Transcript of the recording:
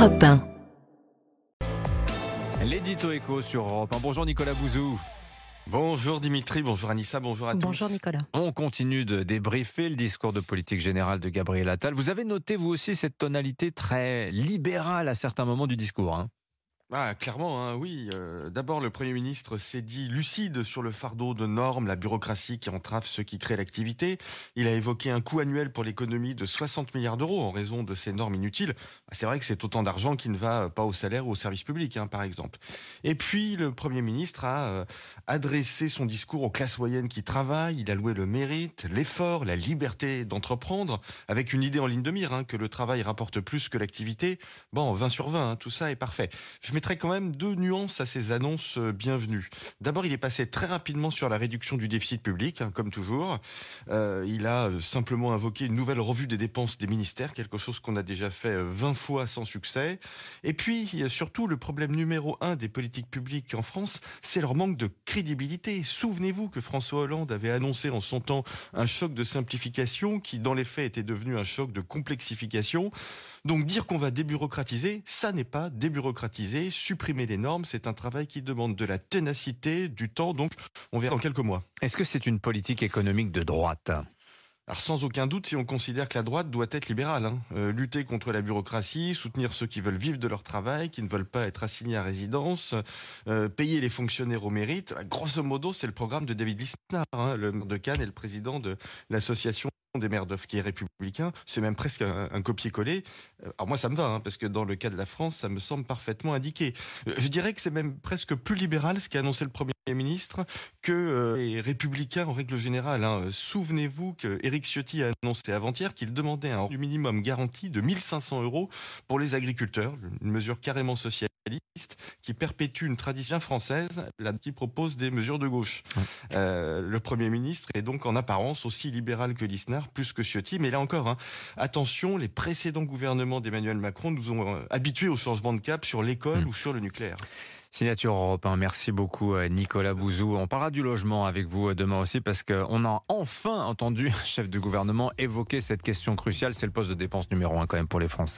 Europe 1. L'édito écho sur Europe 1. Bonjour Nicolas Bouzou. Bonjour Dimitri, bonjour Anissa, bonjour à tous. Bonjour Nicolas. On continue de débriefer le discours de politique générale de Gabriel Attal. Vous avez noté vous aussi cette tonalité très libérale à certains moments du discours. hein Ah, clairement, hein, oui. Euh, D'abord, le Premier ministre s'est dit lucide sur le fardeau de normes, la bureaucratie qui entrave ceux qui créent l'activité. Il a évoqué un coût annuel pour l'économie de 60 milliards d'euros en raison de ces normes inutiles. Ah, C'est vrai que c'est autant d'argent qui ne va pas au salaire ou au service public, hein, par exemple. Et puis, le Premier ministre a euh, adressé son discours aux classes moyennes qui travaillent. Il a loué le mérite, l'effort, la liberté d'entreprendre, avec une idée en ligne de mire, hein, que le travail rapporte plus que l'activité. Bon, 20 sur 20, hein, tout ça est parfait. Je mettrai quand même deux nuances à ces annonces euh, bienvenues. D'abord, il est passé très rapidement sur la réduction du déficit public, hein, comme toujours. Euh, il a euh, simplement invoqué une nouvelle revue des dépenses des ministères, quelque chose qu'on a déjà fait euh, 20 fois sans succès. Et puis, surtout le problème numéro un des politiques publiques en France, c'est leur manque de crédibilité. Souvenez-vous que François Hollande avait annoncé en son temps un choc de simplification qui, dans les faits, était devenu un choc de complexification. Donc dire qu'on va débureaucratiser, ça n'est pas débureaucratiser. Supprimer les normes, c'est un travail qui demande de la ténacité, du temps. Donc on verra dans quelques mois. Est-ce que c'est une politique économique de droite? Alors sans aucun doute, si on considère que la droite doit être libérale, hein. Euh, lutter contre la bureaucratie, soutenir ceux qui veulent vivre de leur travail, qui ne veulent pas être assignés à résidence, euh, payer les fonctionnaires au mérite, grosso modo, c'est le programme de David Lisnard, hein, le maire de Cannes et le président de l'association des maires qui est républicain, c'est même presque un, copier-coller. Euh, Alors moi ça me va, hein, parce que dans le cas de la France, ça me semble parfaitement indiqué. Euh, Je dirais que c'est même presque plus libéral ce qu'a annoncé le Premier ministre que euh, les républicains en règle générale. hein. Souvenez-vous que Éric Ciotti a annoncé avant-hier qu'il demandait un minimum garanti de 1500 euros pour les agriculteurs, une mesure carrément socialiste qui perpétue une tradition française, là qui propose des mesures de gauche. Euh, le Premier ministre est donc en apparence aussi libéral que Lisnard, plus que Ciotti, mais là encore, hein, attention, les précédents gouvernements d'Emmanuel Macron nous ont euh, habitués au changement de cap sur l'école Mm. ou sur le nucléaire. Signature Europe 1. Merci beaucoup euh, Nicolas Bouzou. On parlera du logement avec vous demain aussi parce qu'on a enfin entendu un chef de gouvernement évoquer cette question cruciale. C'est le poste de dépense numéro un quand même pour les Français.